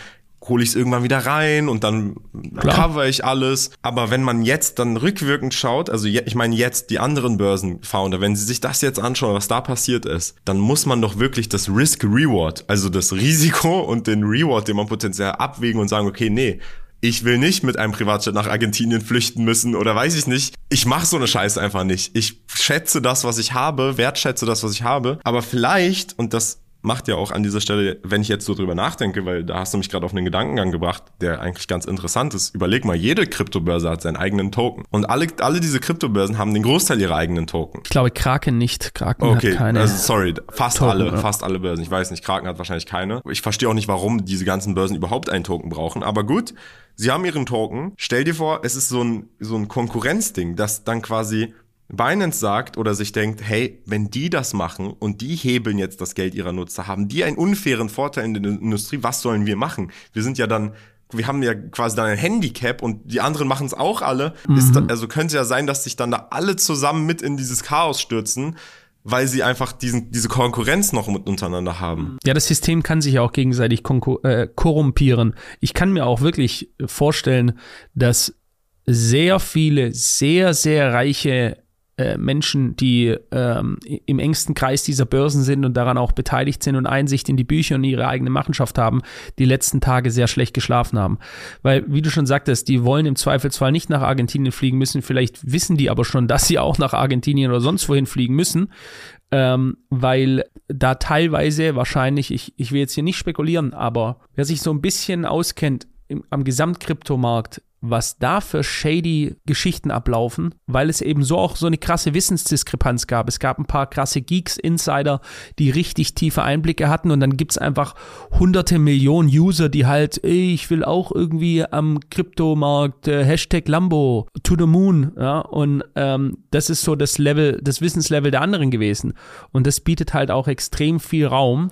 hole ich es irgendwann wieder rein und dann Klar. cover ich alles. Aber wenn man jetzt dann rückwirkend schaut, also ich meine jetzt die anderen Börsenfounder, wenn sie sich das jetzt anschauen, was da passiert ist, dann muss man doch wirklich das Risk-Reward, also das Risiko und den Reward, den man potenziell abwägen und sagen, okay, nee, ich will nicht mit einem Privatjet nach Argentinien flüchten müssen oder weiß ich nicht. Ich mache so eine Scheiße einfach nicht. Ich schätze das, was ich habe, wertschätze das, was ich habe. Aber vielleicht, und das macht ja auch an dieser Stelle, wenn ich jetzt so drüber nachdenke, weil da hast du mich gerade auf einen Gedankengang gebracht, der eigentlich ganz interessant ist. Überleg mal, jede Kryptobörse hat seinen eigenen Token. Und alle, alle diese Kryptobörsen haben den Großteil ihrer eigenen Token. Ich glaube, Kraken nicht. Kraken okay, hat keine. Also sorry, fast Token, alle, oder? fast alle Börsen. Ich weiß nicht, Kraken hat wahrscheinlich keine. Ich verstehe auch nicht, warum diese ganzen Börsen überhaupt einen Token brauchen. Aber gut, sie haben ihren Token. Stell dir vor, es ist so ein, so ein Konkurrenzding, dass dann quasi Binance sagt oder sich denkt, hey, wenn die das machen und die hebeln jetzt das Geld ihrer Nutzer, haben die einen unfairen Vorteil in der Industrie, was sollen wir machen? Wir sind ja dann wir haben ja quasi dann ein Handicap und die anderen machen es auch alle. Mhm. Da, also könnte ja sein, dass sich dann da alle zusammen mit in dieses Chaos stürzen, weil sie einfach diesen, diese Konkurrenz noch mit untereinander haben. Ja, das System kann sich ja auch gegenseitig äh, korrumpieren. Ich kann mir auch wirklich vorstellen, dass sehr viele sehr, sehr reiche äh, Menschen, die ähm, im engsten Kreis dieser Börsen sind und daran auch beteiligt sind und Einsicht in die Bücher und ihre eigene Machenschaft haben, die letzten Tage sehr schlecht geschlafen haben. Weil, wie du schon sagtest, die wollen im Zweifelsfall nicht nach Argentinien fliegen müssen. Vielleicht wissen die aber schon, dass sie auch nach Argentinien oder sonst wohin fliegen müssen. Ähm, weil da teilweise wahrscheinlich, ich, ich will jetzt hier nicht spekulieren, aber wer sich so ein bisschen auskennt im, am Gesamtkryptomarkt, was da für shady Geschichten ablaufen, weil es eben so auch so eine krasse Wissensdiskrepanz gab. Es gab ein paar krasse Geeks, Insider, die richtig tiefe Einblicke hatten und dann gibt es einfach hunderte Millionen User, die halt, ey, ich will auch irgendwie am Kryptomarkt äh, Hashtag Lambo to the Moon, ja, und ähm, das ist so das Level, das Wissenslevel der anderen gewesen. Und das bietet halt auch extrem viel Raum,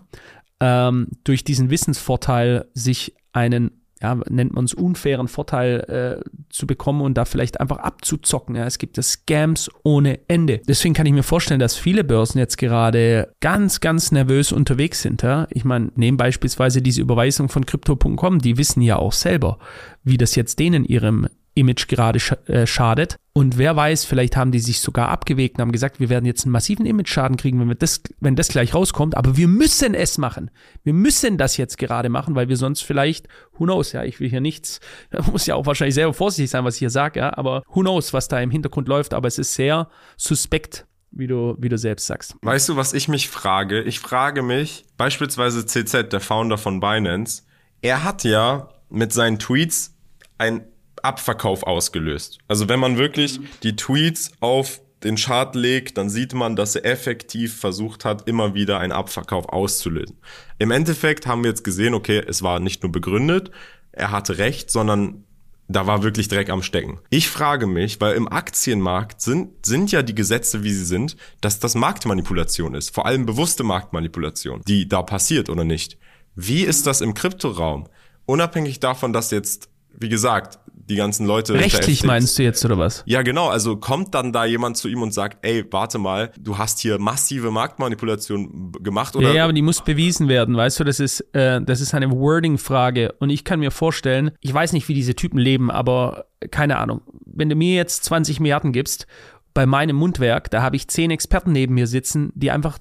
ähm, durch diesen Wissensvorteil sich einen ja, nennt man es unfairen Vorteil äh, zu bekommen und da vielleicht einfach abzuzocken. Ja, es gibt ja Scams ohne Ende. Deswegen kann ich mir vorstellen, dass viele Börsen jetzt gerade ganz, ganz nervös unterwegs sind. Ja? Ich meine, nehmen beispielsweise diese Überweisung von Crypto.com, die wissen ja auch selber, wie das jetzt denen ihrem Image gerade sch äh, schadet. Und wer weiß, vielleicht haben die sich sogar abgewegt und haben gesagt, wir werden jetzt einen massiven Image-Schaden kriegen, wenn, wir das, wenn das gleich rauskommt. Aber wir müssen es machen. Wir müssen das jetzt gerade machen, weil wir sonst vielleicht, who knows, ja, ich will hier nichts, (laughs) muss ja auch wahrscheinlich selber vorsichtig sein, was ich hier sage, ja, aber who knows, was da im Hintergrund läuft. Aber es ist sehr suspekt, wie du, wie du selbst sagst. Weißt du, was ich mich frage? Ich frage mich, beispielsweise CZ, der Founder von Binance, er hat ja mit seinen Tweets ein Abverkauf ausgelöst. Also wenn man wirklich die Tweets auf den Chart legt, dann sieht man, dass er effektiv versucht hat, immer wieder einen Abverkauf auszulösen. Im Endeffekt haben wir jetzt gesehen, okay, es war nicht nur begründet, er hatte recht, sondern da war wirklich Dreck am Stecken. Ich frage mich, weil im Aktienmarkt sind, sind ja die Gesetze, wie sie sind, dass das Marktmanipulation ist. Vor allem bewusste Marktmanipulation, die da passiert oder nicht. Wie ist das im Kryptoraum? Unabhängig davon, dass jetzt, wie gesagt, die ganzen Leute. Rechtlich meinst du jetzt oder was? Ja, genau. Also kommt dann da jemand zu ihm und sagt, ey, warte mal, du hast hier massive Marktmanipulation gemacht oder? Ja, ja aber die muss bewiesen werden, weißt du, das ist, äh, das ist eine Wording-Frage. Und ich kann mir vorstellen, ich weiß nicht, wie diese Typen leben, aber keine Ahnung. Wenn du mir jetzt 20 Milliarden gibst bei meinem Mundwerk, da habe ich zehn Experten neben mir sitzen, die einfach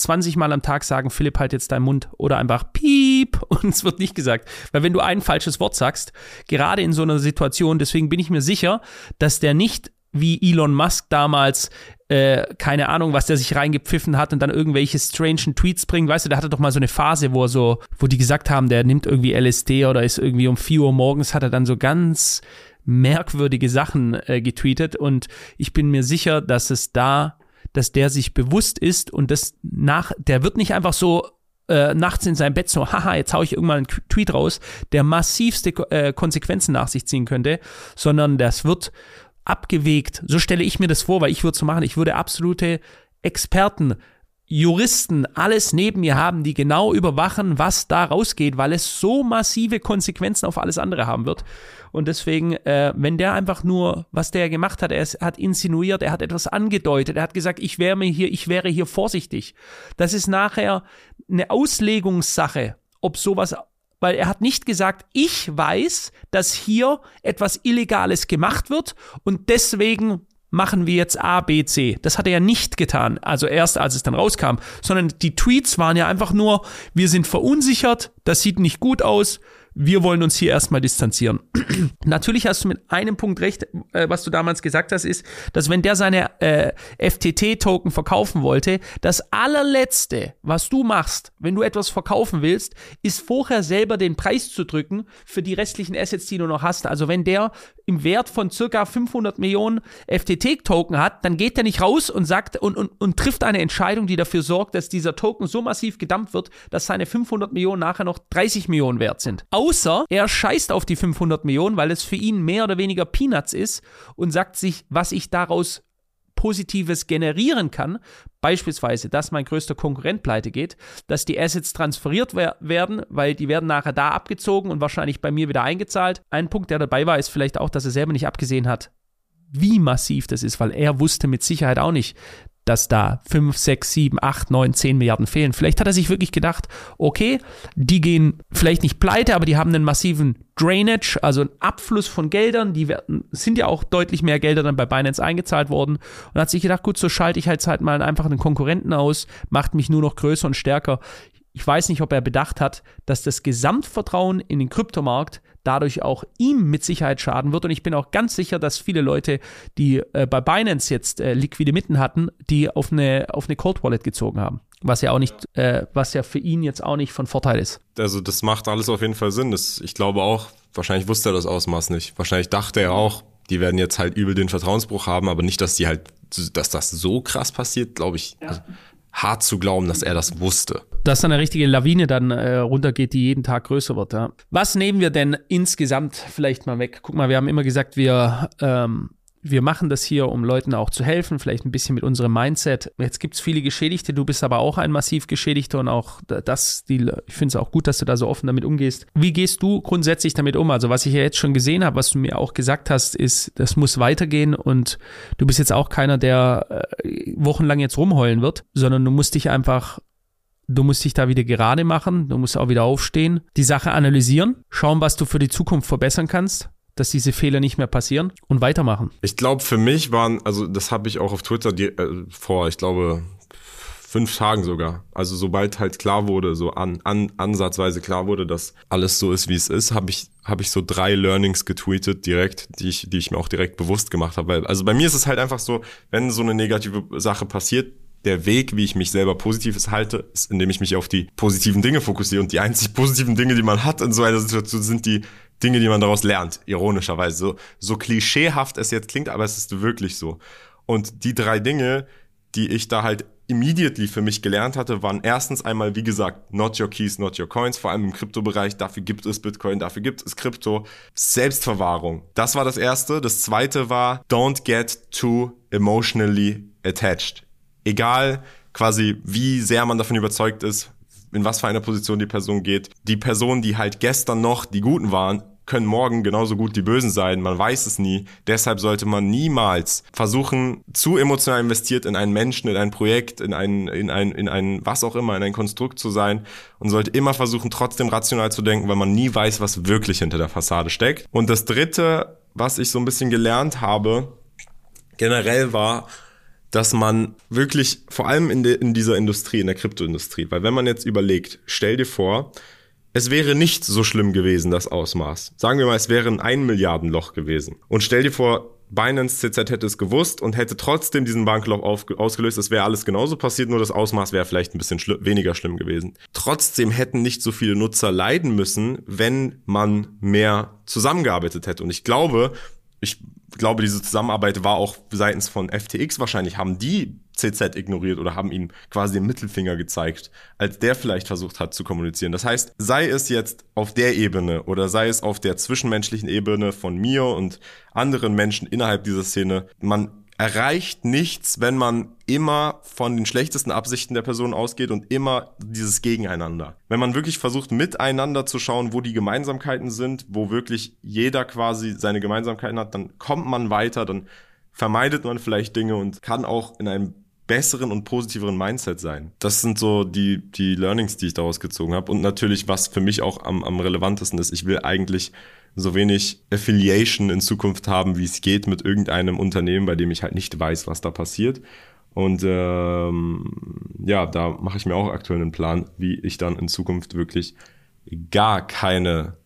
20 Mal am Tag sagen, Philipp, halt jetzt deinen Mund oder einfach piep (laughs) und es wird nicht gesagt. Weil wenn du ein falsches Wort sagst, gerade in so einer Situation, deswegen bin ich mir sicher, dass der nicht wie Elon Musk damals, äh, keine Ahnung, was der sich reingepfiffen hat und dann irgendwelche strangen Tweets bringt. Weißt du, der hatte doch mal so eine Phase, wo er so, wo die gesagt haben, der nimmt irgendwie LSD oder ist irgendwie um 4 Uhr morgens, hat er dann so ganz merkwürdige Sachen äh, getweetet und ich bin mir sicher, dass es da dass der sich bewusst ist und das nach, der wird nicht einfach so äh, nachts in seinem Bett so, haha, jetzt hau ich irgendwann einen Tweet raus, der massivste äh, Konsequenzen nach sich ziehen könnte, sondern das wird abgewegt. So stelle ich mir das vor, weil ich würde so machen, ich würde absolute Experten Juristen alles neben mir haben, die genau überwachen, was da rausgeht, weil es so massive Konsequenzen auf alles andere haben wird. Und deswegen, äh, wenn der einfach nur, was der gemacht hat, er hat insinuiert, er hat etwas angedeutet, er hat gesagt, ich wäre mir hier, ich wäre hier vorsichtig. Das ist nachher eine Auslegungssache, ob sowas weil er hat nicht gesagt, ich weiß, dass hier etwas Illegales gemacht wird und deswegen machen wir jetzt A, B, C. Das hat er ja nicht getan, also erst als es dann rauskam, sondern die Tweets waren ja einfach nur, wir sind verunsichert, das sieht nicht gut aus, wir wollen uns hier erstmal distanzieren. (clears throat) Natürlich hast du mit einem Punkt recht, äh, was du damals gesagt hast, ist, dass wenn der seine äh, FTT-Token verkaufen wollte, das allerletzte, was du machst, wenn du etwas verkaufen willst, ist vorher selber den Preis zu drücken für die restlichen Assets, die du noch hast. Also wenn der im Wert von circa 500 Millionen FTT-Token hat, dann geht er nicht raus und sagt und, und, und trifft eine Entscheidung, die dafür sorgt, dass dieser Token so massiv gedammt wird, dass seine 500 Millionen nachher noch 30 Millionen wert sind. Außer er scheißt auf die 500 Millionen, weil es für ihn mehr oder weniger Peanuts ist und sagt sich, was ich daraus Positives generieren kann, beispielsweise, dass mein größter Konkurrent pleite geht, dass die Assets transferiert wer werden, weil die werden nachher da abgezogen und wahrscheinlich bei mir wieder eingezahlt. Ein Punkt, der dabei war, ist vielleicht auch, dass er selber nicht abgesehen hat, wie massiv das ist, weil er wusste mit Sicherheit auch nicht, dass da 5, 6, 7, 8, 9, 10 Milliarden fehlen. Vielleicht hat er sich wirklich gedacht, okay, die gehen vielleicht nicht pleite, aber die haben einen massiven Drainage, also einen Abfluss von Geldern. Die werden, sind ja auch deutlich mehr Gelder dann bei Binance eingezahlt worden. Und hat sich gedacht, gut, so schalte ich halt, halt mal einfach einen Konkurrenten aus, macht mich nur noch größer und stärker. Ich weiß nicht, ob er bedacht hat, dass das Gesamtvertrauen in den Kryptomarkt dadurch auch ihm mit Sicherheit schaden wird. Und ich bin auch ganz sicher, dass viele Leute, die äh, bei Binance jetzt äh, liquide Mitten hatten, die auf eine, auf eine Cold Wallet gezogen haben. Was ja auch nicht, äh, was ja für ihn jetzt auch nicht von Vorteil ist. Also das macht alles auf jeden Fall Sinn. Das, ich glaube auch, wahrscheinlich wusste er das Ausmaß nicht. Wahrscheinlich dachte er auch, die werden jetzt halt übel den Vertrauensbruch haben, aber nicht, dass die halt, dass das so krass passiert, glaube ich. Ja. Also, hart zu glauben, dass er das wusste. Dass dann eine richtige Lawine dann äh, runtergeht, die jeden Tag größer wird. Ja. Was nehmen wir denn insgesamt vielleicht mal weg? Guck mal, wir haben immer gesagt, wir ähm, wir machen das hier, um Leuten auch zu helfen, vielleicht ein bisschen mit unserem Mindset. Jetzt gibt es viele Geschädigte, du bist aber auch ein massiv Geschädigter und auch das, die, ich finde es auch gut, dass du da so offen damit umgehst. Wie gehst du grundsätzlich damit um? Also was ich ja jetzt schon gesehen habe, was du mir auch gesagt hast, ist, das muss weitergehen und du bist jetzt auch keiner, der äh, wochenlang jetzt rumheulen wird, sondern du musst dich einfach Du musst dich da wieder gerade machen, du musst auch wieder aufstehen, die Sache analysieren, schauen, was du für die Zukunft verbessern kannst dass diese Fehler nicht mehr passieren und weitermachen. Ich glaube, für mich waren, also das habe ich auch auf Twitter die, äh, vor, ich glaube, fünf Tagen sogar. Also sobald halt klar wurde, so an, an ansatzweise klar wurde, dass alles so ist, wie es ist, habe ich habe ich so drei Learnings getweetet direkt, die ich die ich mir auch direkt bewusst gemacht habe. Also bei mir ist es halt einfach so, wenn so eine negative Sache passiert, der Weg, wie ich mich selber positives halte, ist, indem ich mich auf die positiven Dinge fokussiere. Und die einzig positiven Dinge, die man hat in so einer Situation, sind die Dinge, die man daraus lernt, ironischerweise. So, so klischeehaft es jetzt klingt, aber es ist wirklich so. Und die drei Dinge, die ich da halt immediately für mich gelernt hatte, waren erstens einmal, wie gesagt, not your keys, not your coins, vor allem im Kryptobereich. Dafür gibt es Bitcoin, dafür gibt es Krypto. Selbstverwahrung. Das war das erste. Das zweite war, don't get too emotionally attached. Egal quasi, wie sehr man davon überzeugt ist, in was für einer Position die Person geht. Die Personen, die halt gestern noch die Guten waren, können morgen genauso gut die Bösen sein. Man weiß es nie. Deshalb sollte man niemals versuchen, zu emotional investiert in einen Menschen, in ein Projekt, in ein, in ein, in ein, was auch immer, in ein Konstrukt zu sein und sollte immer versuchen, trotzdem rational zu denken, weil man nie weiß, was wirklich hinter der Fassade steckt. Und das dritte, was ich so ein bisschen gelernt habe, generell war, dass man wirklich, vor allem in, de, in dieser Industrie, in der Kryptoindustrie, weil wenn man jetzt überlegt, stell dir vor, es wäre nicht so schlimm gewesen, das Ausmaß. Sagen wir mal, es wäre ein 1 Milliarden Loch gewesen. Und stell dir vor, Binance CZ hätte es gewusst und hätte trotzdem diesen Bankloch ausgelöst. Es wäre alles genauso passiert, nur das Ausmaß wäre vielleicht ein bisschen schli weniger schlimm gewesen. Trotzdem hätten nicht so viele Nutzer leiden müssen, wenn man mehr zusammengearbeitet hätte. Und ich glaube, ich glaube, diese Zusammenarbeit war auch seitens von FTX wahrscheinlich, haben die CZ ignoriert oder haben ihm quasi den Mittelfinger gezeigt, als der vielleicht versucht hat zu kommunizieren. Das heißt, sei es jetzt auf der Ebene oder sei es auf der zwischenmenschlichen Ebene von mir und anderen Menschen innerhalb dieser Szene, man erreicht nichts, wenn man immer von den schlechtesten Absichten der Person ausgeht und immer dieses Gegeneinander. Wenn man wirklich versucht, miteinander zu schauen, wo die Gemeinsamkeiten sind, wo wirklich jeder quasi seine Gemeinsamkeiten hat, dann kommt man weiter, dann vermeidet man vielleicht Dinge und kann auch in einem besseren und positiveren Mindset sein. Das sind so die, die Learnings, die ich daraus gezogen habe. Und natürlich, was für mich auch am, am relevantesten ist, ich will eigentlich so wenig Affiliation in Zukunft haben, wie es geht mit irgendeinem Unternehmen, bei dem ich halt nicht weiß, was da passiert. Und ähm, ja, da mache ich mir auch aktuell einen Plan, wie ich dann in Zukunft wirklich gar keine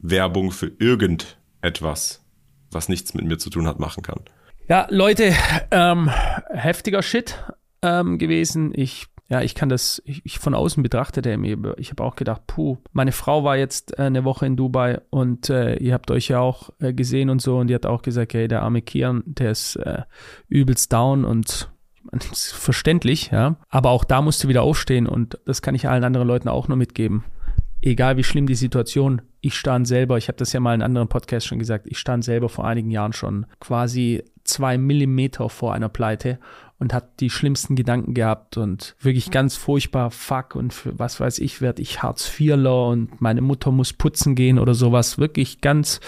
Werbung für irgendetwas, was nichts mit mir zu tun hat, machen kann. Ja, Leute, ähm, heftiger Shit ähm, gewesen. Ich ja, ich kann das, ich, ich von außen betrachte der mir, ich habe auch gedacht, puh, meine Frau war jetzt äh, eine Woche in Dubai und äh, ihr habt euch ja auch äh, gesehen und so und die hat auch gesagt, hey, der arme Kian, der ist äh, übelst down und verständlich, ja. Aber auch da musst du wieder aufstehen und das kann ich allen anderen Leuten auch nur mitgeben. Egal wie schlimm die Situation, ich stand selber, ich habe das ja mal in anderen Podcasts schon gesagt, ich stand selber vor einigen Jahren schon quasi zwei Millimeter vor einer Pleite und hat die schlimmsten Gedanken gehabt und wirklich ganz furchtbar, fuck und für was weiß ich, werde ich Hartz IVler und meine Mutter muss putzen gehen oder sowas. Wirklich ganz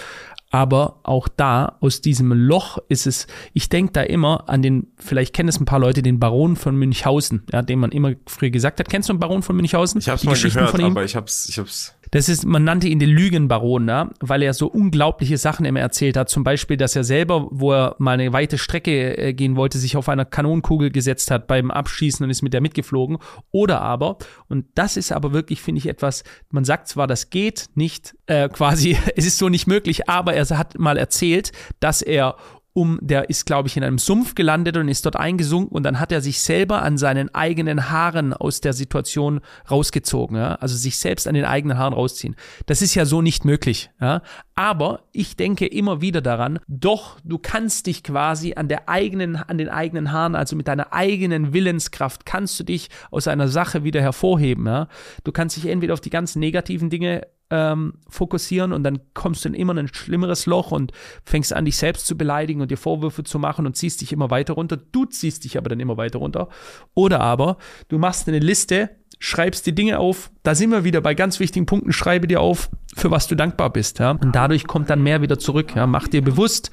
aber auch da, aus diesem Loch ist es, ich denke da immer an den, vielleicht kennen es ein paar Leute, den Baron von Münchhausen, ja, den man immer früher gesagt hat. Kennst du den Baron von Münchhausen? Ich habe es mal gehört, aber ich hab's, ich hab's das ist, man nannte ihn den Lügenbaron, ja, weil er so unglaubliche Sachen immer erzählt hat. Zum Beispiel, dass er selber, wo er mal eine weite Strecke äh, gehen wollte, sich auf einer Kanonenkugel gesetzt hat beim Abschießen und ist mit der mitgeflogen. Oder aber, und das ist aber wirklich, finde ich, etwas, man sagt zwar, das geht nicht, äh, (laughs) quasi, es ist so nicht möglich, aber er hat mal erzählt, dass er um, der ist, glaube ich, in einem Sumpf gelandet und ist dort eingesunken und dann hat er sich selber an seinen eigenen Haaren aus der Situation rausgezogen, ja? also sich selbst an den eigenen Haaren rausziehen. Das ist ja so nicht möglich, ja? aber ich denke immer wieder daran, doch, du kannst dich quasi an der eigenen, an den eigenen Haaren, also mit deiner eigenen Willenskraft, kannst du dich aus einer Sache wieder hervorheben, ja? Du kannst dich entweder auf die ganzen negativen Dinge ähm, fokussieren und dann kommst du in immer ein schlimmeres Loch und fängst an, dich selbst zu beleidigen und dir Vorwürfe zu machen und ziehst dich immer weiter runter. Du ziehst dich aber dann immer weiter runter. Oder aber du machst eine Liste schreibst die Dinge auf. Da sind wir wieder bei ganz wichtigen Punkten. Schreibe dir auf, für was du dankbar bist. Ja? Und dadurch kommt dann mehr wieder zurück. Ja? Mach dir bewusst,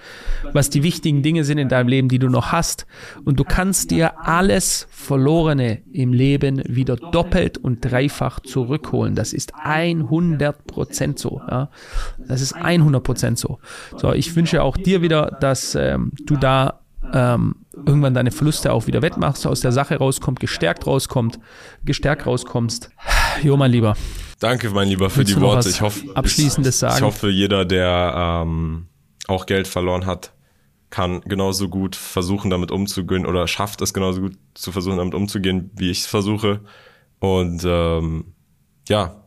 was die wichtigen Dinge sind in deinem Leben, die du noch hast. Und du kannst dir alles Verlorene im Leben wieder doppelt und dreifach zurückholen. Das ist 100 Prozent so. Ja? Das ist 100 Prozent so. So, ich wünsche auch dir wieder, dass ähm, du da ähm, irgendwann deine Verluste auch wieder wettmachst, aus der Sache rauskommt, gestärkt rauskommt, gestärkt rauskommst. Jo, mein Lieber. Danke, mein Lieber, für Willst die Worte. Ich hoffe, abschließendes sagen. Ich hoffe, jeder, der ähm, auch Geld verloren hat, kann genauso gut versuchen, damit umzugehen oder schafft es genauso gut zu versuchen, damit umzugehen, wie ich es versuche. Und ähm, ja,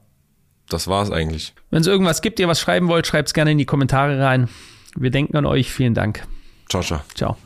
das war's eigentlich. Wenn es irgendwas gibt, ihr was schreiben wollt, schreibt es gerne in die Kommentare rein. Wir denken an euch. Vielen Dank. Ciao, ciao. Ciao.